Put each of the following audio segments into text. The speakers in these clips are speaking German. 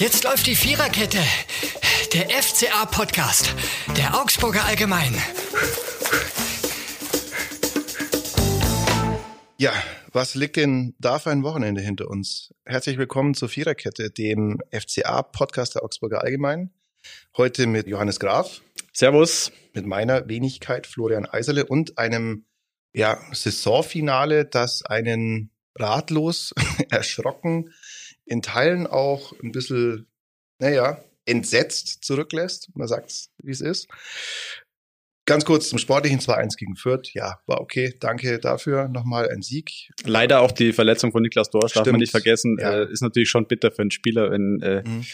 Jetzt läuft die Viererkette. Der FCA-Podcast. Der Augsburger Allgemein. Ja, was liegt denn da für ein Wochenende hinter uns? Herzlich willkommen zur Viererkette, dem FCA-Podcast der Augsburger Allgemein. Heute mit Johannes Graf. Servus. Mit meiner Wenigkeit Florian Eiserle und einem ja, Saisonfinale, das einen ratlos, erschrocken, in Teilen auch ein bisschen, naja, entsetzt zurücklässt. Man sagt wie es ist. Ganz kurz zum sportlichen 2-1 gegen Fürth. Ja, war okay. Danke dafür. Nochmal ein Sieg. Leider auch die Verletzung von Niklas Dorsch, darf man nicht vergessen. Ja. Äh, ist natürlich schon bitter für einen Spieler, wenn äh, mhm.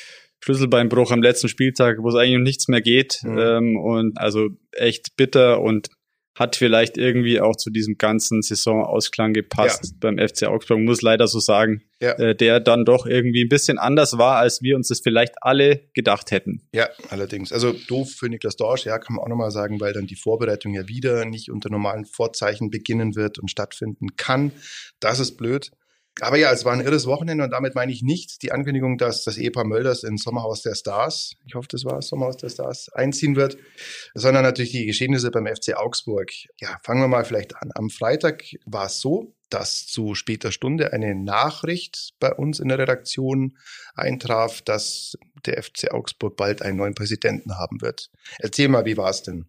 Schlüsselbeinbruch am letzten Spieltag, wo es eigentlich um nichts mehr geht. Mhm. Ähm, und also echt bitter und hat vielleicht irgendwie auch zu diesem ganzen Saisonausklang gepasst ja. beim FC Augsburg, muss leider so sagen, ja. äh, der dann doch irgendwie ein bisschen anders war, als wir uns das vielleicht alle gedacht hätten. Ja, allerdings. Also doof für Niklas Dorsch, ja, kann man auch nochmal sagen, weil dann die Vorbereitung ja wieder nicht unter normalen Vorzeichen beginnen wird und stattfinden kann. Das ist blöd. Aber ja, es war ein irres Wochenende und damit meine ich nicht die Ankündigung, dass das Ehepaar Mölders ins Sommerhaus der Stars, ich hoffe, das war Sommerhaus der Stars, einziehen wird, sondern natürlich die Geschehnisse beim FC Augsburg. Ja, fangen wir mal vielleicht an. Am Freitag war es so, dass zu später Stunde eine Nachricht bei uns in der Redaktion eintraf, dass der FC Augsburg bald einen neuen Präsidenten haben wird. Erzähl mal, wie war es denn?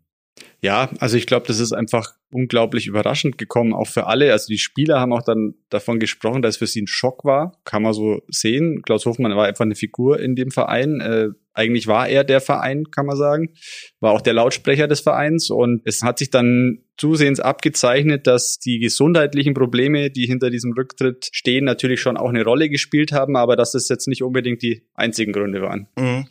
Ja, also ich glaube, das ist einfach unglaublich überraschend gekommen, auch für alle. Also die Spieler haben auch dann davon gesprochen, dass es für sie ein Schock war, kann man so sehen. Klaus Hofmann war einfach eine Figur in dem Verein. Äh, eigentlich war er der Verein, kann man sagen. War auch der Lautsprecher des Vereins. Und es hat sich dann zusehends abgezeichnet, dass die gesundheitlichen Probleme, die hinter diesem Rücktritt stehen, natürlich schon auch eine Rolle gespielt haben, aber dass das jetzt nicht unbedingt die einzigen Gründe waren. Mhm.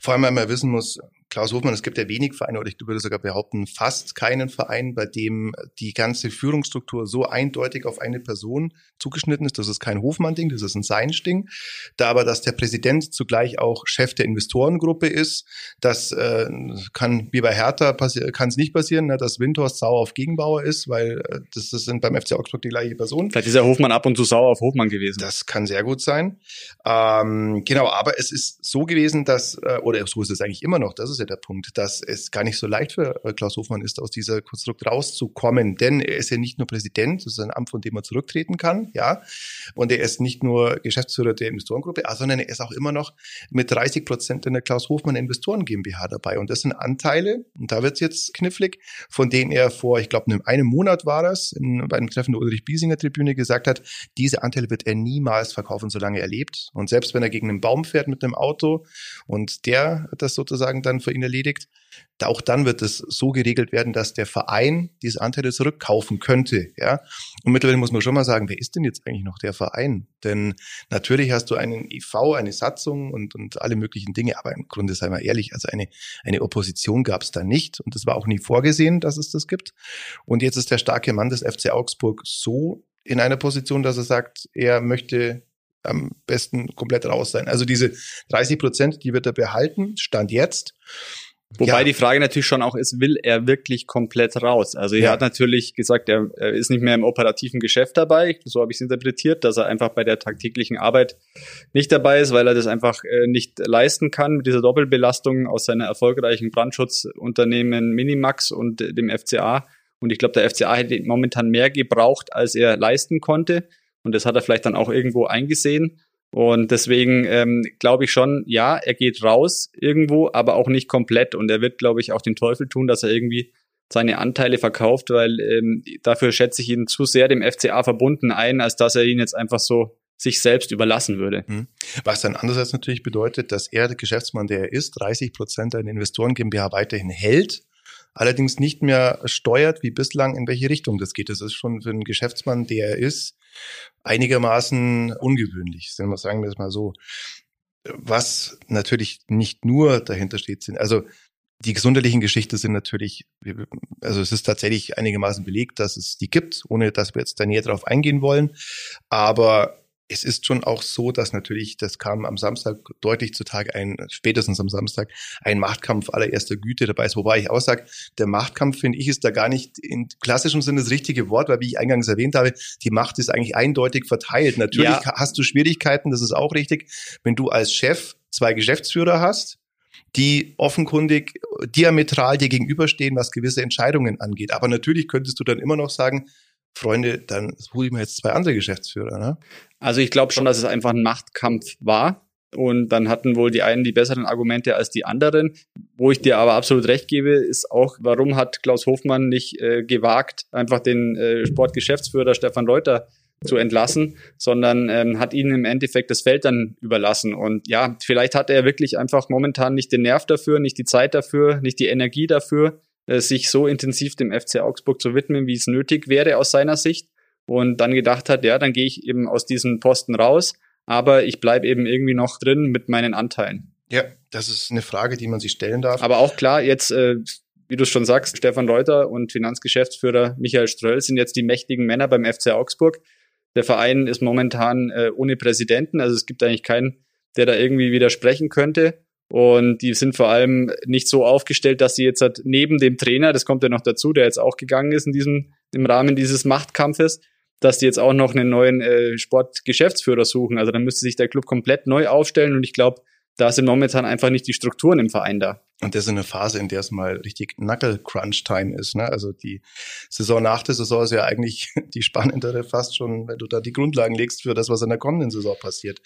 Vor allem, weil man wissen muss, Klaus Hofmann, es gibt ja wenig Vereine, oder ich würde sogar behaupten, fast keinen Verein, bei dem die ganze Führungsstruktur so eindeutig auf eine Person zugeschnitten ist. Das ist kein Hofmann-Ding, das ist ein Sein-Ding. Da aber, dass der Präsident zugleich auch Chef der Investorengruppe ist, das äh, kann wie bei Hertha kann es nicht passieren, ne, dass Windhorst sauer auf Gegenbauer ist, weil äh, das, das sind beim FC Augsburg die gleiche Person. Vielleicht ist der Hofmann ab und zu sauer auf Hofmann gewesen. Das kann sehr gut sein. Ähm, genau, aber es ist so gewesen, dass, äh, oder so ist es eigentlich immer noch, das ist ja der Punkt, dass es gar nicht so leicht für äh, Klaus Hofmann ist, aus dieser Konstrukt rauszukommen. Denn er ist ja nicht nur Präsident, das ist ein Amt, von dem er zurücktreten kann, ja. Und er ist nicht nur Geschäftsführer der Investorengruppe, ah, sondern er ist auch immer noch mit 30 Prozent in der Klaus Hofmann Investoren GmbH dabei. Und das sind Anteile, und da wird es jetzt knifflig, von denen er vor, ich glaube, einem Monat war das, in, bei einem Treffen der Ulrich-Biesinger Tribüne gesagt hat, diese Anteile wird er niemals verkaufen, solange er lebt. Und selbst wenn er gegen einen Baum fährt mit einem Auto und der das sozusagen dann für ihn erledigt. Auch dann wird es so geregelt werden, dass der Verein diese Anteile zurückkaufen könnte. Ja? Und mittlerweile muss man schon mal sagen, wer ist denn jetzt eigentlich noch der Verein? Denn natürlich hast du einen EV, eine Satzung und, und alle möglichen Dinge, aber im Grunde, sei mal ehrlich, also eine, eine Opposition gab es da nicht und es war auch nie vorgesehen, dass es das gibt. Und jetzt ist der starke Mann des FC Augsburg so in einer Position, dass er sagt, er möchte am besten komplett raus sein. Also diese 30 Prozent, die wird er behalten, stand jetzt. Wobei ja. die Frage natürlich schon auch ist, will er wirklich komplett raus? Also er ja. hat natürlich gesagt, er, er, ist nicht mehr im operativen Geschäft dabei. So habe ich es interpretiert, dass er einfach bei der tagtäglichen Arbeit nicht dabei ist, weil er das einfach äh, nicht leisten kann mit dieser Doppelbelastung aus seiner erfolgreichen Brandschutzunternehmen Minimax und äh, dem FCA. Und ich glaube, der FCA hätte momentan mehr gebraucht, als er leisten konnte. Und das hat er vielleicht dann auch irgendwo eingesehen. Und deswegen ähm, glaube ich schon, ja, er geht raus irgendwo, aber auch nicht komplett. Und er wird, glaube ich, auch den Teufel tun, dass er irgendwie seine Anteile verkauft, weil ähm, dafür schätze ich ihn zu sehr dem FCA verbunden ein, als dass er ihn jetzt einfach so sich selbst überlassen würde. Hm. Was dann andererseits natürlich bedeutet, dass er der Geschäftsmann, der er ist, 30 Prozent einer Investoren GmbH weiterhin hält allerdings nicht mehr steuert wie bislang, in welche Richtung das geht. Das ist schon für einen Geschäftsmann, der er ist, einigermaßen ungewöhnlich, sagen wir es mal so. Was natürlich nicht nur dahinter steht, sind, also die gesundheitlichen Geschichten sind natürlich, also es ist tatsächlich einigermaßen belegt, dass es die gibt, ohne dass wir jetzt da näher drauf eingehen wollen. Aber es ist schon auch so, dass natürlich, das kam am Samstag deutlich zutage, ein, spätestens am Samstag, ein Machtkampf allererster Güte dabei ist. Wobei ich auch sage, der Machtkampf, finde ich, ist da gar nicht in klassischem Sinne das richtige Wort, weil wie ich eingangs erwähnt habe, die Macht ist eigentlich eindeutig verteilt. Natürlich ja. hast du Schwierigkeiten, das ist auch richtig, wenn du als Chef zwei Geschäftsführer hast, die offenkundig diametral dir gegenüberstehen, was gewisse Entscheidungen angeht. Aber natürlich könntest du dann immer noch sagen, Freunde, dann hole ich mir jetzt zwei andere Geschäftsführer. Ne? Also ich glaube schon, dass es einfach ein Machtkampf war. Und dann hatten wohl die einen die besseren Argumente als die anderen. Wo ich dir aber absolut recht gebe, ist auch, warum hat Klaus Hofmann nicht äh, gewagt, einfach den äh, Sportgeschäftsführer Stefan Reuter zu entlassen, sondern ähm, hat ihnen im Endeffekt das Feld dann überlassen. Und ja, vielleicht hat er wirklich einfach momentan nicht den Nerv dafür, nicht die Zeit dafür, nicht die Energie dafür, sich so intensiv dem FC Augsburg zu widmen, wie es nötig wäre aus seiner Sicht. Und dann gedacht hat, ja, dann gehe ich eben aus diesem Posten raus, aber ich bleibe eben irgendwie noch drin mit meinen Anteilen. Ja, das ist eine Frage, die man sich stellen darf. Aber auch klar, jetzt, äh, wie du schon sagst, Stefan Reuter und Finanzgeschäftsführer Michael Ströll sind jetzt die mächtigen Männer beim FC Augsburg. Der Verein ist momentan äh, ohne Präsidenten, also es gibt eigentlich keinen, der da irgendwie widersprechen könnte. Und die sind vor allem nicht so aufgestellt, dass sie jetzt halt neben dem Trainer, das kommt ja noch dazu, der jetzt auch gegangen ist in diesem, im Rahmen dieses Machtkampfes, dass die jetzt auch noch einen neuen äh, Sportgeschäftsführer suchen. Also dann müsste sich der Club komplett neu aufstellen und ich glaube, da sind momentan einfach nicht die Strukturen im Verein da. Und das ist eine Phase, in der es mal richtig Knuckle-Crunch-Time ist. Ne? Also die Saison nach der Saison ist ja eigentlich die spannendere fast schon, wenn du da die Grundlagen legst für das, was in der kommenden Saison passiert.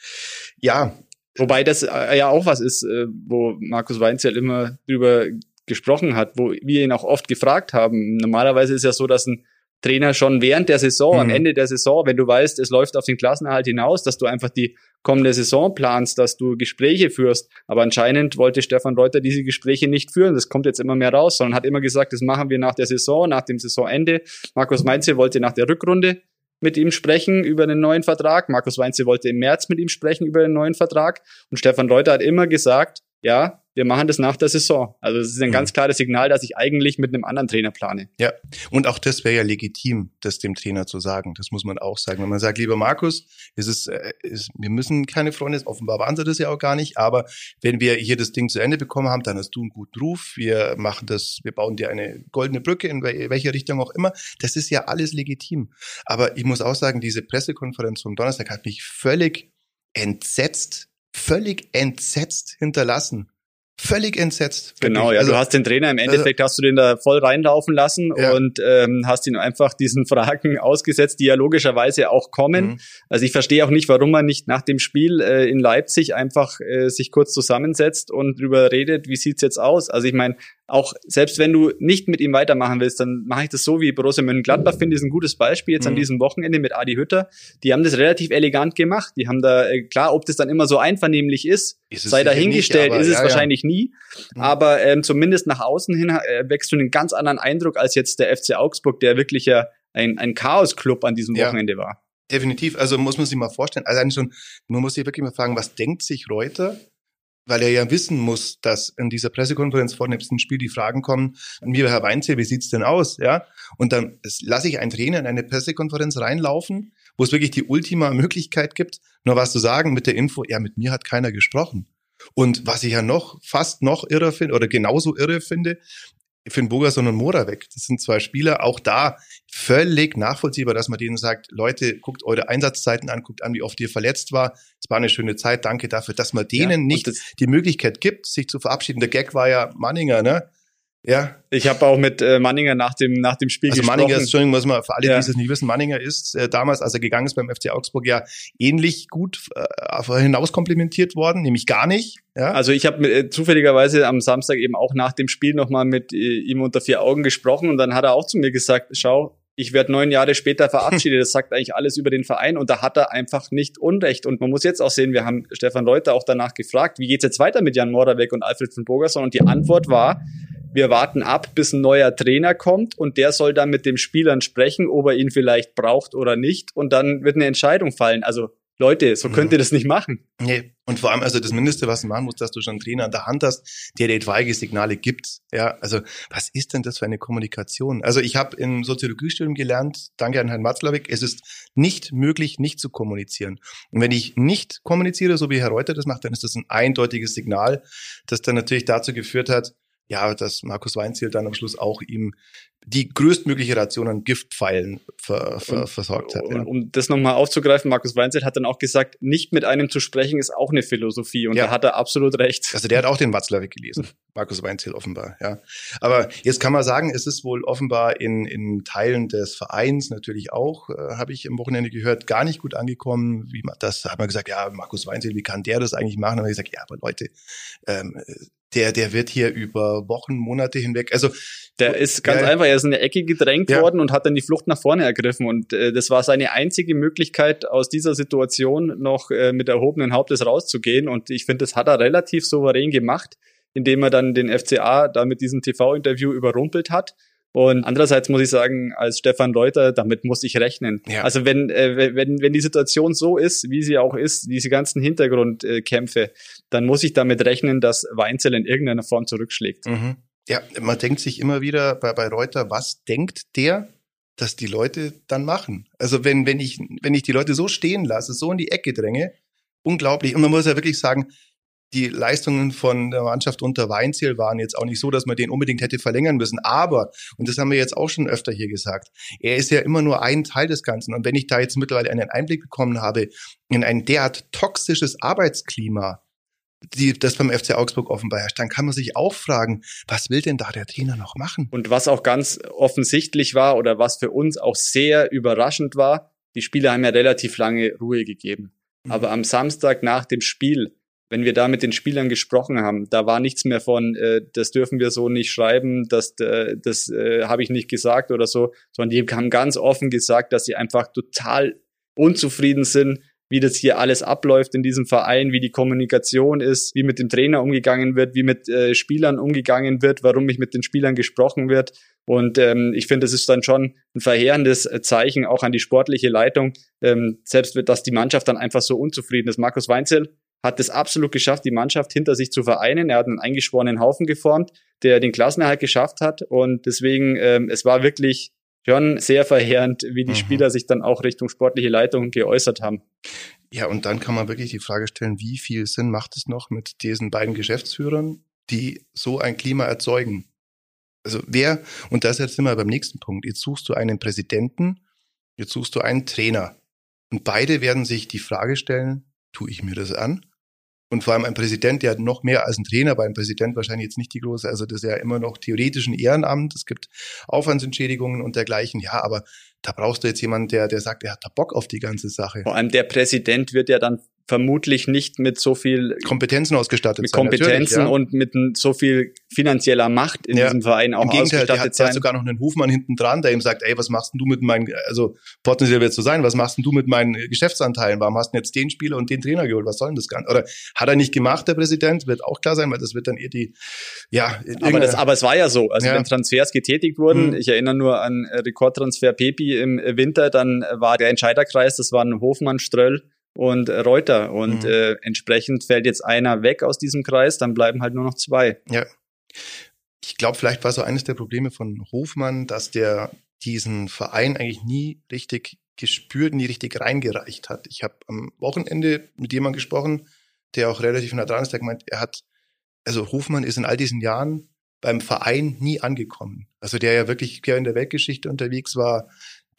Ja, Wobei das äh, ja auch was ist, äh, wo Markus Weinzierl immer drüber gesprochen hat, wo wir ihn auch oft gefragt haben. Normalerweise ist ja so, dass ein Trainer schon während der Saison, mhm. am Ende der Saison, wenn du weißt, es läuft auf den Klassenerhalt hinaus, dass du einfach die kommende Saison planst, dass du Gespräche führst. Aber anscheinend wollte Stefan Reuter diese Gespräche nicht führen. Das kommt jetzt immer mehr raus, sondern hat immer gesagt, das machen wir nach der Saison, nach dem Saisonende. Markus Meinze wollte nach der Rückrunde mit ihm sprechen über einen neuen Vertrag. Markus Weinze wollte im März mit ihm sprechen über einen neuen Vertrag. Und Stefan Reuter hat immer gesagt, ja, wir machen das nach der Saison. Also es ist ein mhm. ganz klares Signal, dass ich eigentlich mit einem anderen Trainer plane. Ja, und auch das wäre ja legitim, das dem Trainer zu sagen. Das muss man auch sagen. Wenn man sagt, lieber Markus, es ist, äh, ist, wir müssen keine Freunde, offenbar waren sie das ja auch gar nicht, aber wenn wir hier das Ding zu Ende bekommen haben, dann hast du einen guten Ruf. Wir machen das, wir bauen dir eine goldene Brücke, in welche Richtung auch immer. Das ist ja alles legitim. Aber ich muss auch sagen, diese Pressekonferenz vom Donnerstag hat mich völlig entsetzt völlig entsetzt hinterlassen völlig entsetzt. Genau, ja, also, du hast den Trainer im also Endeffekt also, hast du den da voll reinlaufen lassen ja. und ähm, hast ihn einfach diesen Fragen ausgesetzt, die ja logischerweise auch kommen. Mhm. Also ich verstehe auch nicht, warum man nicht nach dem Spiel äh, in Leipzig einfach äh, sich kurz zusammensetzt und drüber redet, wie sieht's jetzt aus? Also ich meine, auch selbst wenn du nicht mit ihm weitermachen willst, dann mache ich das so wie Borussia Mönchengladbach, finde ich ein gutes Beispiel jetzt mhm. an diesem Wochenende mit Adi Hütter. Die haben das relativ elegant gemacht. Die haben da, äh, klar, ob das dann immer so einvernehmlich ist sei dahingestellt, nicht, ist es ja, wahrscheinlich ja. nie. Mhm. Aber ähm, zumindest nach außen hin äh, wächst du einen ganz anderen Eindruck als jetzt der FC Augsburg, der wirklich ja ein, ein Chaos-Club an diesem Wochenende war. Definitiv. Also muss man sich mal vorstellen. Also eigentlich schon, man muss sich wirklich mal fragen, was denkt sich Reuter, weil er ja wissen muss, dass in dieser Pressekonferenz vor dem nächsten Spiel die Fragen kommen, lieber Herr Weinzierl, wie sieht's denn aus? Ja, und dann lasse ich einen Trainer in eine Pressekonferenz reinlaufen, wo es wirklich die ultima Möglichkeit gibt, nur was zu sagen mit der Info, ja, mit mir hat keiner gesprochen. Und was ich ja noch fast noch irre finde oder genauso irre finde, den Bogerson und Moravec. Das sind zwei Spieler, auch da völlig nachvollziehbar, dass man denen sagt, Leute, guckt eure Einsatzzeiten an, guckt an, wie oft ihr verletzt war. Es war eine schöne Zeit, danke dafür, dass man denen ja, nicht die Möglichkeit gibt, sich zu verabschieden. Der Gag war ja Manninger, ne? Ja. Ich habe auch mit äh, Manninger nach dem, nach dem Spiel also gesprochen. Manninger ist, Entschuldigung, muss man für alle, ja. die es nicht wissen, Manninger ist äh, damals, als er gegangen ist beim FC Augsburg, ja ähnlich gut äh, hinaus komplimentiert worden, nämlich gar nicht. Ja? Also ich habe äh, zufälligerweise am Samstag eben auch nach dem Spiel nochmal mit äh, ihm unter vier Augen gesprochen und dann hat er auch zu mir gesagt, schau, ich werde neun Jahre später verabschiedet. Das sagt eigentlich alles über den Verein und da hat er einfach nicht Unrecht. Und man muss jetzt auch sehen, wir haben Stefan Reuter auch danach gefragt, wie geht's jetzt weiter mit Jan Moravec und Alfred von Bogerson? Und die Antwort war, wir warten ab, bis ein neuer Trainer kommt und der soll dann mit den Spielern sprechen, ob er ihn vielleicht braucht oder nicht und dann wird eine Entscheidung fallen. Also Leute, so könnt ihr das nicht machen. Nee. Und vor allem, also das Mindeste, was du machen musst, dass du schon einen Trainer an der Hand hast, der dir etwaige Signale gibt. Ja, also was ist denn das für eine Kommunikation? Also ich habe im Soziologiestudium gelernt, danke an Herrn Matzlawick, es ist nicht möglich, nicht zu kommunizieren. Und wenn ich nicht kommuniziere, so wie Herr Reuter das macht, dann ist das ein eindeutiges Signal, das dann natürlich dazu geführt hat, ja, dass Markus Weinziel dann am Schluss auch ihm die größtmögliche Ration an Giftpfeilen ver, ver, versorgt hat. Ja. Um das nochmal aufzugreifen, Markus Weinzel hat dann auch gesagt, nicht mit einem zu sprechen ist auch eine Philosophie und ja. da hat er absolut recht. Also der hat auch den Watzlawick gelesen, Markus Weinzel offenbar, ja. Aber jetzt kann man sagen, es ist wohl offenbar in, in Teilen des Vereins natürlich auch, äh, habe ich am Wochenende gehört, gar nicht gut angekommen. Wie man das hat man gesagt, ja, Markus Weinzel, wie kann der das eigentlich machen? Und ich gesagt, ja, aber Leute, ähm, der, der wird hier über Wochen, Monate hinweg, also der ist ganz ja, einfach, er ist in eine Ecke gedrängt ja. worden und hat dann die Flucht nach vorne ergriffen. Und äh, das war seine einzige Möglichkeit aus dieser Situation noch äh, mit erhobenen Hauptes rauszugehen. Und ich finde, das hat er relativ souverän gemacht, indem er dann den FCA da mit diesem TV-Interview überrumpelt hat und andererseits muss ich sagen, als Stefan Reuter, damit muss ich rechnen. Ja. Also wenn, äh, wenn, wenn die Situation so ist, wie sie auch ist, diese ganzen Hintergrundkämpfe, dann muss ich damit rechnen, dass Weinzel in irgendeiner Form zurückschlägt. Mhm. Ja, man denkt sich immer wieder bei, bei Reuter, was denkt der, dass die Leute dann machen? Also wenn, wenn ich, wenn ich die Leute so stehen lasse, so in die Ecke dränge, unglaublich. Und man muss ja wirklich sagen, die Leistungen von der Mannschaft unter Weinziel waren jetzt auch nicht so, dass man den unbedingt hätte verlängern müssen. Aber, und das haben wir jetzt auch schon öfter hier gesagt, er ist ja immer nur ein Teil des Ganzen. Und wenn ich da jetzt mittlerweile einen Einblick bekommen habe in ein derart toxisches Arbeitsklima, die, das beim FC Augsburg offenbar herrscht, dann kann man sich auch fragen, was will denn da der Trainer noch machen? Und was auch ganz offensichtlich war oder was für uns auch sehr überraschend war, die Spieler haben ja relativ lange Ruhe gegeben. Mhm. Aber am Samstag nach dem Spiel wenn wir da mit den Spielern gesprochen haben, da war nichts mehr von, äh, das dürfen wir so nicht schreiben, das, äh, das äh, habe ich nicht gesagt oder so, sondern die haben ganz offen gesagt, dass sie einfach total unzufrieden sind, wie das hier alles abläuft in diesem Verein, wie die Kommunikation ist, wie mit dem Trainer umgegangen wird, wie mit äh, Spielern umgegangen wird, warum mich mit den Spielern gesprochen wird. Und ähm, ich finde, das ist dann schon ein verheerendes Zeichen auch an die sportliche Leitung, ähm, selbst dass die Mannschaft dann einfach so unzufrieden ist. Markus Weinzel hat es absolut geschafft, die Mannschaft hinter sich zu vereinen. Er hat einen eingeschworenen Haufen geformt, der den Klassenerhalt geschafft hat. Und deswegen, ähm, es war wirklich schon sehr verheerend, wie die mhm. Spieler sich dann auch Richtung sportliche Leitung geäußert haben. Ja, und dann kann man wirklich die Frage stellen, wie viel Sinn macht es noch mit diesen beiden Geschäftsführern, die so ein Klima erzeugen? Also wer, und das jetzt sind wir beim nächsten Punkt, jetzt suchst du einen Präsidenten, jetzt suchst du einen Trainer. Und beide werden sich die Frage stellen, tue ich mir das an? Und vor allem ein Präsident, der hat noch mehr als ein Trainer, bei einem Präsident wahrscheinlich jetzt nicht die große, also das ist ja immer noch theoretisch ein Ehrenamt, es gibt Aufwandsentschädigungen und dergleichen, ja, aber da brauchst du jetzt jemanden, der, der sagt, er hat da Bock auf die ganze Sache. Vor allem der Präsident wird ja dann vermutlich nicht mit so viel Kompetenzen ausgestattet mit sein. Kompetenzen ja. und mit so viel finanzieller Macht in ja. diesem Verein auch Im Gegenteil, der hat, der hat sogar noch einen Hofmann hinten dran, der ihm sagt, ey, was machst denn du mit meinen, also potenziell wird so sein, was machst denn du mit meinen Geschäftsanteilen? Warum hast du jetzt den Spieler und den Trainer geholt? Was soll denn das Ganze? Oder hat er nicht gemacht, der Präsident? Wird auch klar sein, weil das wird dann eher die, ja. Aber, das, aber es war ja so, also ja. wenn Transfers getätigt wurden, hm. ich erinnere nur an Rekordtransfer Pepi im Winter, dann war der Entscheiderkreis, das waren Hofmann, Ströll, und Reuter. Und mhm. äh, entsprechend fällt jetzt einer weg aus diesem Kreis, dann bleiben halt nur noch zwei. Ja. Ich glaube, vielleicht war so eines der Probleme von Hofmann, dass der diesen Verein eigentlich nie richtig gespürt, nie richtig reingereicht hat. Ich habe am Wochenende mit jemandem gesprochen, der auch relativ nah dran ist, der gemeint, er hat, also Hofmann ist in all diesen Jahren beim Verein nie angekommen. Also der ja wirklich quer in der Weltgeschichte unterwegs war,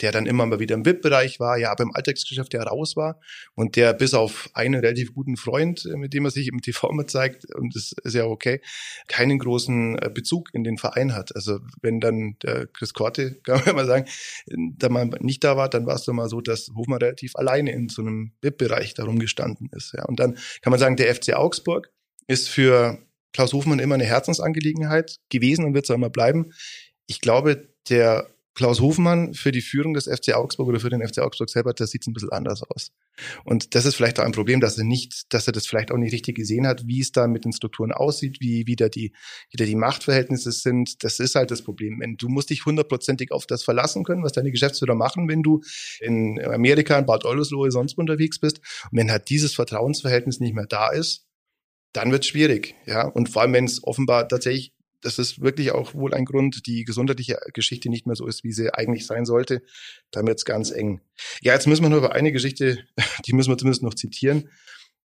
der dann immer mal wieder im VIP-Bereich war, ja, aber im Alltagsgeschäft ja raus war und der bis auf einen relativ guten Freund, äh, mit dem er sich im TV mit zeigt, und das ist ja okay, keinen großen äh, Bezug in den Verein hat. Also wenn dann der Chris Korte, kann man mal sagen, da mal nicht da war, dann war es doch mal so, dass Hofmann relativ alleine in so einem VIP-Bereich darum gestanden ist. Ja. Und dann kann man sagen, der FC Augsburg ist für Klaus Hofmann immer eine Herzensangelegenheit gewesen und wird es auch immer bleiben. Ich glaube, der Klaus Hofmann für die Führung des FC Augsburg oder für den FC Augsburg selber, das sieht ein bisschen anders aus. Und das ist vielleicht auch ein Problem, dass er nicht, dass er das vielleicht auch nicht richtig gesehen hat, wie es da mit den Strukturen aussieht, wie wieder die, wieder die Machtverhältnisse sind. Das ist halt das Problem. Du musst dich hundertprozentig auf das verlassen können, was deine Geschäftsführer machen, wenn du in Amerika, in Bad Oldesloe, sonst unterwegs bist. Und wenn halt dieses Vertrauensverhältnis nicht mehr da ist, dann wird schwierig, ja. Und vor allem, wenn es offenbar tatsächlich das ist wirklich auch wohl ein Grund, die gesundheitliche Geschichte nicht mehr so ist, wie sie eigentlich sein sollte. Dann wird's ganz eng. Ja, jetzt müssen wir nur über eine Geschichte, die müssen wir zumindest noch zitieren.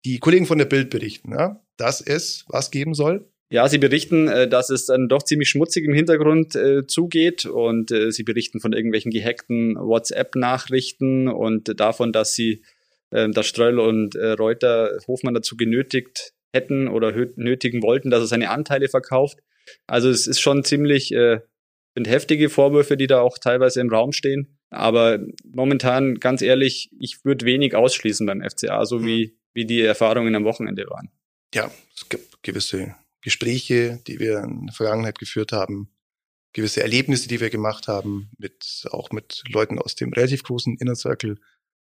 Die Kollegen von der Bild berichten, ja, dass es was geben soll. Ja, sie berichten, äh, dass es dann doch ziemlich schmutzig im Hintergrund äh, zugeht und äh, sie berichten von irgendwelchen gehackten WhatsApp-Nachrichten und davon, dass sie, äh, dass Streul und äh, Reuter Hofmann dazu genötigt hätten oder nötigen wollten, dass er seine Anteile verkauft. Also es ist schon ziemlich äh, sind heftige Vorwürfe, die da auch teilweise im Raum stehen. Aber momentan, ganz ehrlich, ich würde wenig ausschließen beim FCA, so mhm. wie, wie die Erfahrungen am Wochenende waren. Ja, es gibt gewisse Gespräche, die wir in der Vergangenheit geführt haben, gewisse Erlebnisse, die wir gemacht haben, mit, auch mit Leuten aus dem relativ großen Inner Circle,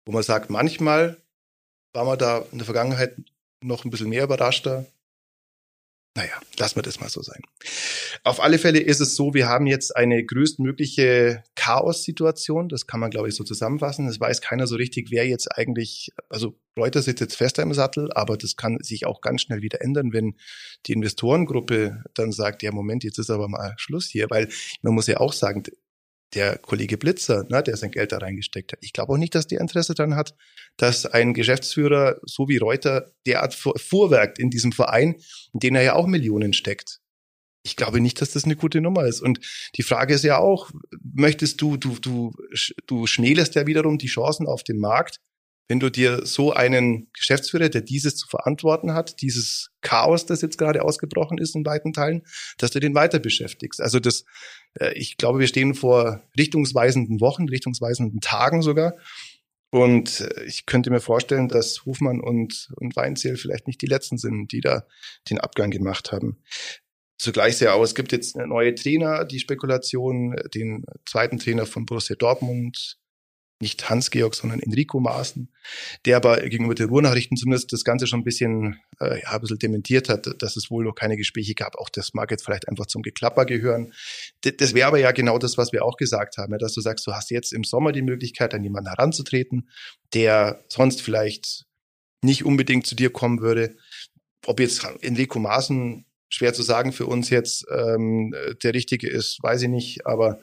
wo man sagt, manchmal war man da in der Vergangenheit noch ein bisschen mehr überraschter, naja, lassen wir das mal so sein. Auf alle Fälle ist es so, wir haben jetzt eine größtmögliche Chaos-Situation. Das kann man, glaube ich, so zusammenfassen. Es weiß keiner so richtig, wer jetzt eigentlich, also Reuters sitzt jetzt fester im Sattel, aber das kann sich auch ganz schnell wieder ändern, wenn die Investorengruppe dann sagt, ja, Moment, jetzt ist aber mal Schluss hier, weil man muss ja auch sagen, der Kollege Blitzer, ne, der sein Geld da reingesteckt hat. Ich glaube auch nicht, dass der Interesse daran hat, dass ein Geschäftsführer, so wie Reuter, derart vorwerkt in diesem Verein, in den er ja auch Millionen steckt. Ich glaube nicht, dass das eine gute Nummer ist. Und die Frage ist ja auch, möchtest du, du, du, du schmälerst ja wiederum die Chancen auf den Markt, wenn du dir so einen Geschäftsführer, der dieses zu verantworten hat, dieses Chaos, das jetzt gerade ausgebrochen ist in weiten Teilen, dass du den weiter beschäftigst. Also das, äh, ich glaube, wir stehen vor richtungsweisenden Wochen, richtungsweisenden Tagen sogar. Und äh, ich könnte mir vorstellen, dass Hofmann und, und Weinzierl vielleicht nicht die letzten sind, die da den Abgang gemacht haben. Zugleich sehr auch, es gibt jetzt neue Trainer, die Spekulation, den zweiten Trainer von Borussia Dortmund, nicht Hans-Georg, sondern Enrico Maaßen, der aber gegenüber den Ruhrnachrichten zumindest das Ganze schon ein bisschen, äh, ja, ein bisschen dementiert hat, dass es wohl noch keine Gespräche gab. Auch das mag jetzt vielleicht einfach zum Geklapper gehören. D das wäre aber ja genau das, was wir auch gesagt haben, ja, dass du sagst, du hast jetzt im Sommer die Möglichkeit, an jemanden heranzutreten, der sonst vielleicht nicht unbedingt zu dir kommen würde. Ob jetzt Enrico Maaßen schwer zu sagen für uns jetzt ähm, der richtige ist, weiß ich nicht, aber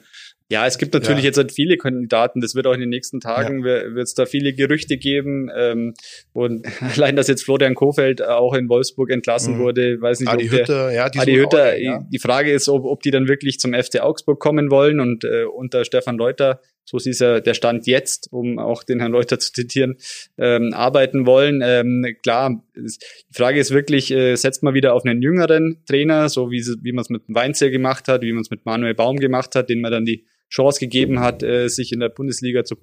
ja, es gibt natürlich ja. jetzt halt viele Kandidaten. Das wird auch in den nächsten Tagen ja. wird es da viele Gerüchte geben. Ähm, und allein, dass jetzt Florian Kofeld auch in Wolfsburg entlassen mhm. wurde, weiß nicht, Adi ob Hütter, der, ja, die Adi Hütter. Auch, ja. Die Frage ist, ob, ob die dann wirklich zum FC Augsburg kommen wollen und äh, unter Stefan Leuter, so ist ja der Stand jetzt, um auch den Herrn Leuter zu zitieren, ähm, arbeiten wollen. Ähm, klar, die Frage ist wirklich, äh, setzt man wieder auf einen jüngeren Trainer, so wie, wie man es mit Weinzer gemacht hat, wie man es mit Manuel Baum gemacht hat, den man dann die Chance gegeben hat, äh, sich in der Bundesliga zu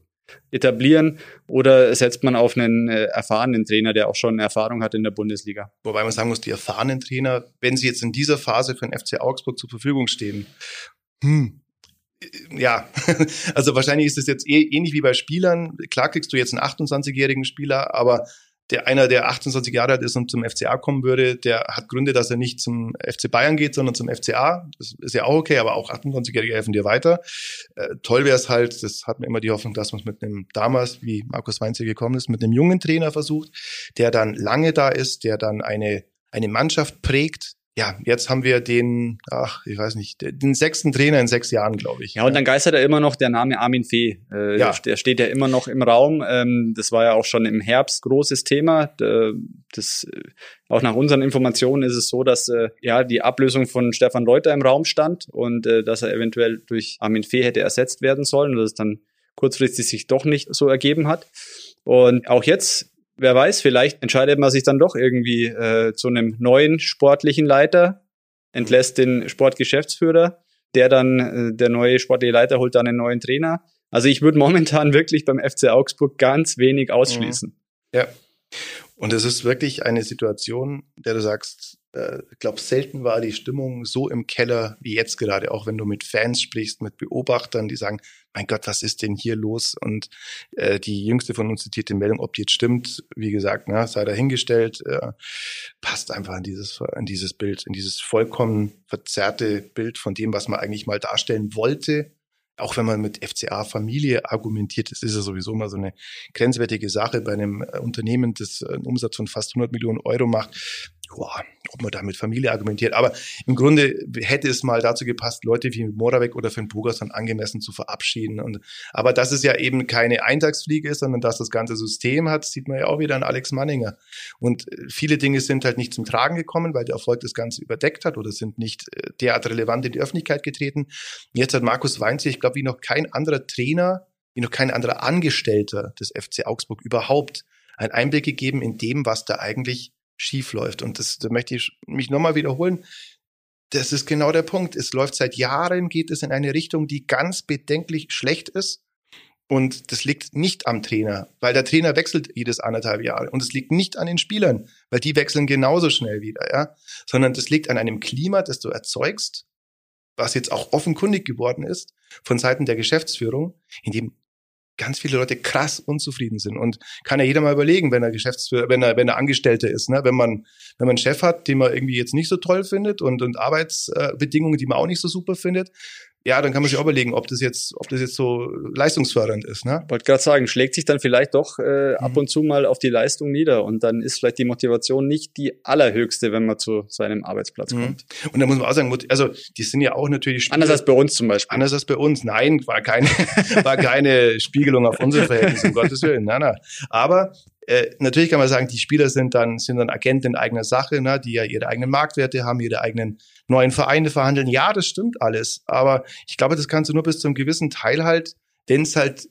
etablieren oder setzt man auf einen äh, erfahrenen Trainer, der auch schon Erfahrung hat in der Bundesliga? Wobei man sagen muss, die erfahrenen Trainer, wenn sie jetzt in dieser Phase für den FC Augsburg zur Verfügung stehen, hm, ja, also wahrscheinlich ist es jetzt eh, ähnlich wie bei Spielern. Klar kriegst du jetzt einen 28-jährigen Spieler, aber der einer, der 28 Jahre alt ist und zum FCA kommen würde, der hat Gründe, dass er nicht zum FC Bayern geht, sondern zum FCA. Das ist ja auch okay, aber auch 28-Jährige helfen dir weiter. Äh, toll wäre es halt, das hat man immer die Hoffnung, dass man es mit einem damals, wie Markus Weinzel gekommen ist, mit einem jungen Trainer versucht, der dann lange da ist, der dann eine eine Mannschaft prägt, ja, jetzt haben wir den, ach, ich weiß nicht, den sechsten Trainer in sechs Jahren, glaube ich. Ja, und dann geistert er immer noch der Name Armin Fee. Äh, ja. Der steht ja immer noch im Raum. Ähm, das war ja auch schon im Herbst großes Thema. Das, äh, auch nach unseren Informationen ist es so, dass äh, ja die Ablösung von Stefan Reuter im Raum stand und äh, dass er eventuell durch Armin Fee hätte ersetzt werden sollen und dass es dann kurzfristig sich doch nicht so ergeben hat. Und auch jetzt wer weiß, vielleicht entscheidet man sich dann doch irgendwie äh, zu einem neuen sportlichen Leiter, entlässt den Sportgeschäftsführer, der dann, äh, der neue sportliche Leiter holt dann einen neuen Trainer. Also ich würde momentan wirklich beim FC Augsburg ganz wenig ausschließen. Mhm. Ja. Und es ist wirklich eine Situation, der du sagst, ich glaube, selten war die Stimmung so im Keller wie jetzt gerade, auch wenn du mit Fans sprichst, mit Beobachtern, die sagen, mein Gott, was ist denn hier los? Und äh, die jüngste von uns zitierte Meldung, ob die jetzt stimmt, wie gesagt, na, sei dahingestellt, äh, passt einfach in dieses, in dieses Bild, in dieses vollkommen verzerrte Bild von dem, was man eigentlich mal darstellen wollte auch wenn man mit FCA-Familie argumentiert, das ist ja sowieso immer so eine grenzwertige Sache bei einem äh, Unternehmen, das einen Umsatz von fast 100 Millionen Euro macht. Boah, ob man da mit Familie argumentiert. Aber im Grunde hätte es mal dazu gepasst, Leute wie Moravec oder Finn Bogerson angemessen zu verabschieden. Und, aber dass es ja eben keine Eintagsfliege ist, sondern dass das ganze System hat, sieht man ja auch wieder an Alex Manninger. Und äh, viele Dinge sind halt nicht zum Tragen gekommen, weil der Erfolg das Ganze überdeckt hat oder sind nicht äh, derart relevant in die Öffentlichkeit getreten. Jetzt hat Markus Weinz, ich glaube, wie noch kein anderer Trainer, wie noch kein anderer Angestellter des FC Augsburg überhaupt einen Einblick gegeben in dem, was da eigentlich schief läuft. Und das, da möchte ich mich nochmal wiederholen. Das ist genau der Punkt. Es läuft seit Jahren, geht es in eine Richtung, die ganz bedenklich schlecht ist. Und das liegt nicht am Trainer, weil der Trainer wechselt jedes anderthalb Jahre. Und es liegt nicht an den Spielern, weil die wechseln genauso schnell wieder, ja. Sondern das liegt an einem Klima, das du erzeugst, was jetzt auch offenkundig geworden ist von Seiten der Geschäftsführung, in dem ganz viele Leute krass unzufrieden sind. Und kann ja jeder mal überlegen, wenn er Geschäftsführer, wenn er, wenn er Angestellter ist, ne? wenn man, wenn man einen Chef hat, den man irgendwie jetzt nicht so toll findet und, und Arbeitsbedingungen, die man auch nicht so super findet, ja, dann kann man sich auch überlegen, ob das jetzt, ob das jetzt so leistungsfördernd ist. Ne? Wollte gerade sagen, schlägt sich dann vielleicht doch äh, ab mhm. und zu mal auf die Leistung nieder und dann ist vielleicht die Motivation nicht die allerhöchste, wenn man zu seinem Arbeitsplatz mhm. kommt. Und da muss man auch sagen, also die sind ja auch natürlich Spieler, anders als bei uns zum Beispiel. Anders als bei uns. Nein, war keine, war keine Spiegelung auf unsere Verhältnisse, um Gottes Willen. Nein, nein. Aber äh, natürlich kann man sagen, die Spieler sind dann, sind dann Agenten in eigener Sache, ne, die ja ihre eigenen Marktwerte haben, ihre eigenen neuen Vereine verhandeln. Ja, das stimmt alles. Aber ich glaube, das kannst du nur bis zum gewissen Teil halt, denn es halt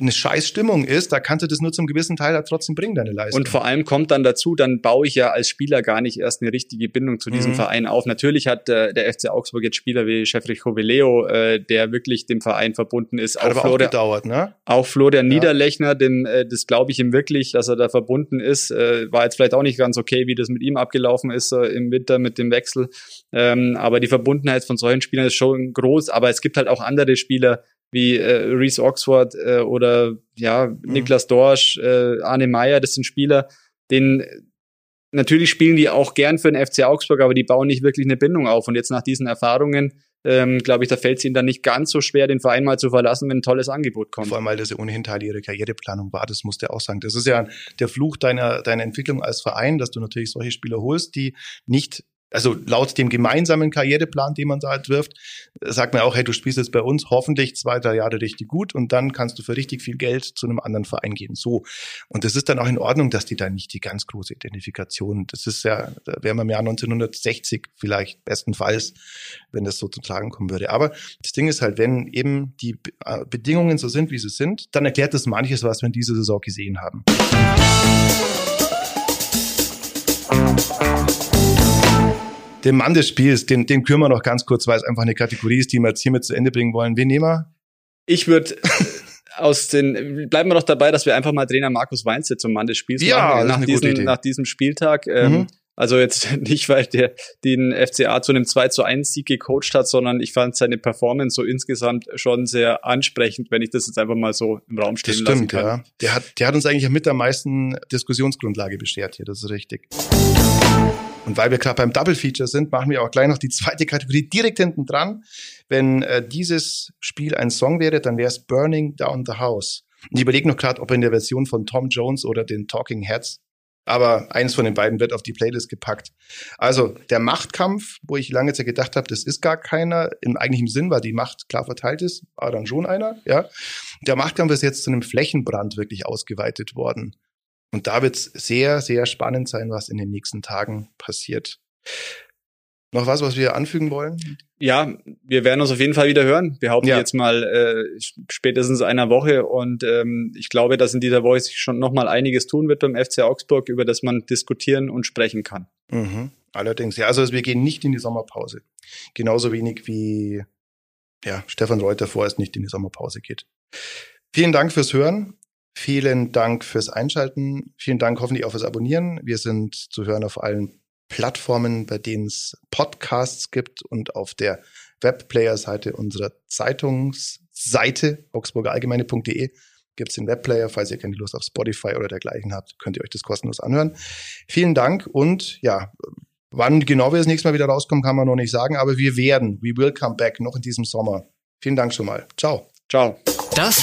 eine scheiß Stimmung ist, da kannst du das nur zum gewissen Teil halt trotzdem bringen, deine Leistung. Und vor allem kommt dann dazu, dann baue ich ja als Spieler gar nicht erst eine richtige Bindung zu diesem mhm. Verein auf. Natürlich hat äh, der FC Augsburg jetzt Spieler wie Chefrich Hoveleo, äh, der wirklich dem Verein verbunden ist. Hat auch, aber Florian, auch gedauert, ne? Auch Florian ja. Niederlechner, dem, äh, das glaube ich ihm wirklich, dass er da verbunden ist. Äh, war jetzt vielleicht auch nicht ganz okay, wie das mit ihm abgelaufen ist äh, im Winter mit dem Wechsel. Ähm, aber die Verbundenheit von solchen Spielern ist schon groß. Aber es gibt halt auch andere Spieler, wie äh, Reese Oxford äh, oder ja, mhm. Niklas Dorsch, äh, Arne Meyer, das sind Spieler, denen natürlich spielen die auch gern für den FC Augsburg, aber die bauen nicht wirklich eine Bindung auf. Und jetzt nach diesen Erfahrungen, ähm, glaube ich, da fällt es ihnen dann nicht ganz so schwer, den Verein mal zu verlassen, wenn ein tolles Angebot kommt. Vor allem, weil das ja ohnehin Teil ihrer Karriereplanung war, das musst du auch sagen. Das ist ja der Fluch deiner, deiner Entwicklung als Verein, dass du natürlich solche Spieler holst, die nicht also laut dem gemeinsamen Karriereplan, den man da entwirft, sagt man auch, hey, du spielst jetzt bei uns hoffentlich zwei, drei Jahre richtig gut und dann kannst du für richtig viel Geld zu einem anderen Verein gehen. So. Und das ist dann auch in Ordnung, dass die da nicht die ganz große Identifikation, das ist ja, da wären wir im Jahr 1960 vielleicht bestenfalls, wenn das so zu tragen kommen würde. Aber das Ding ist halt, wenn eben die äh, Bedingungen so sind, wie sie sind, dann erklärt das manches, was wir in dieser Saison gesehen haben. Den Mann des Spiels, den, den küren wir noch ganz kurz, weil es einfach eine Kategorie ist, die wir jetzt hiermit zu Ende bringen wollen. Wen nehmen wir? Ich würde aus den, bleiben wir doch dabei, dass wir einfach mal Trainer Markus Weinze zum Mann des Spiels ja, machen. Nach, diesem, nach diesem Spieltag. Ähm, mhm. Also jetzt nicht, weil der den FCA zu einem 2 zu 1 Sieg gecoacht hat, sondern ich fand seine Performance so insgesamt schon sehr ansprechend, wenn ich das jetzt einfach mal so im Raum stehen das stimmt, lassen kann. Ja. Der hat, der hat uns eigentlich mit der meisten Diskussionsgrundlage beschert hier, das ist richtig. Und weil wir gerade beim Double Feature sind, machen wir auch gleich noch die zweite Kategorie direkt hinten dran. Wenn äh, dieses Spiel ein Song wäre, dann wäre es Burning Down the House. Und ich überlege noch gerade, ob in der Version von Tom Jones oder den Talking Heads, aber eins von den beiden wird auf die Playlist gepackt. Also der Machtkampf, wo ich lange Zeit gedacht habe, das ist gar keiner im eigentlichen Sinn, weil die Macht klar verteilt ist, war dann schon einer, ja. Der Machtkampf ist jetzt zu einem Flächenbrand wirklich ausgeweitet worden. Und da wird es sehr, sehr spannend sein, was in den nächsten Tagen passiert. Noch was, was wir anfügen wollen? Ja, wir werden uns auf jeden Fall wieder hören. Behaupten ja. jetzt mal äh, spätestens einer Woche. Und ähm, ich glaube, dass in dieser Woche sich schon noch mal einiges tun wird beim FC Augsburg, über das man diskutieren und sprechen kann. Mhm. Allerdings, ja, also wir gehen nicht in die Sommerpause. Genauso wenig wie ja, Stefan Reuter vorerst nicht in die Sommerpause geht. Vielen Dank fürs Hören. Vielen Dank fürs Einschalten. Vielen Dank hoffentlich auch fürs Abonnieren. Wir sind zu hören auf allen Plattformen, bei denen es Podcasts gibt und auf der Webplayer-Seite unserer Zeitungsseite augsburgerallgemeine.de gibt es den Webplayer. Falls ihr keine Lust auf Spotify oder dergleichen habt, könnt ihr euch das kostenlos anhören. Vielen Dank und ja, wann genau wir das nächste Mal wieder rauskommen, kann man noch nicht sagen, aber wir werden, we will come back noch in diesem Sommer. Vielen Dank schon mal. Ciao. Ciao. Das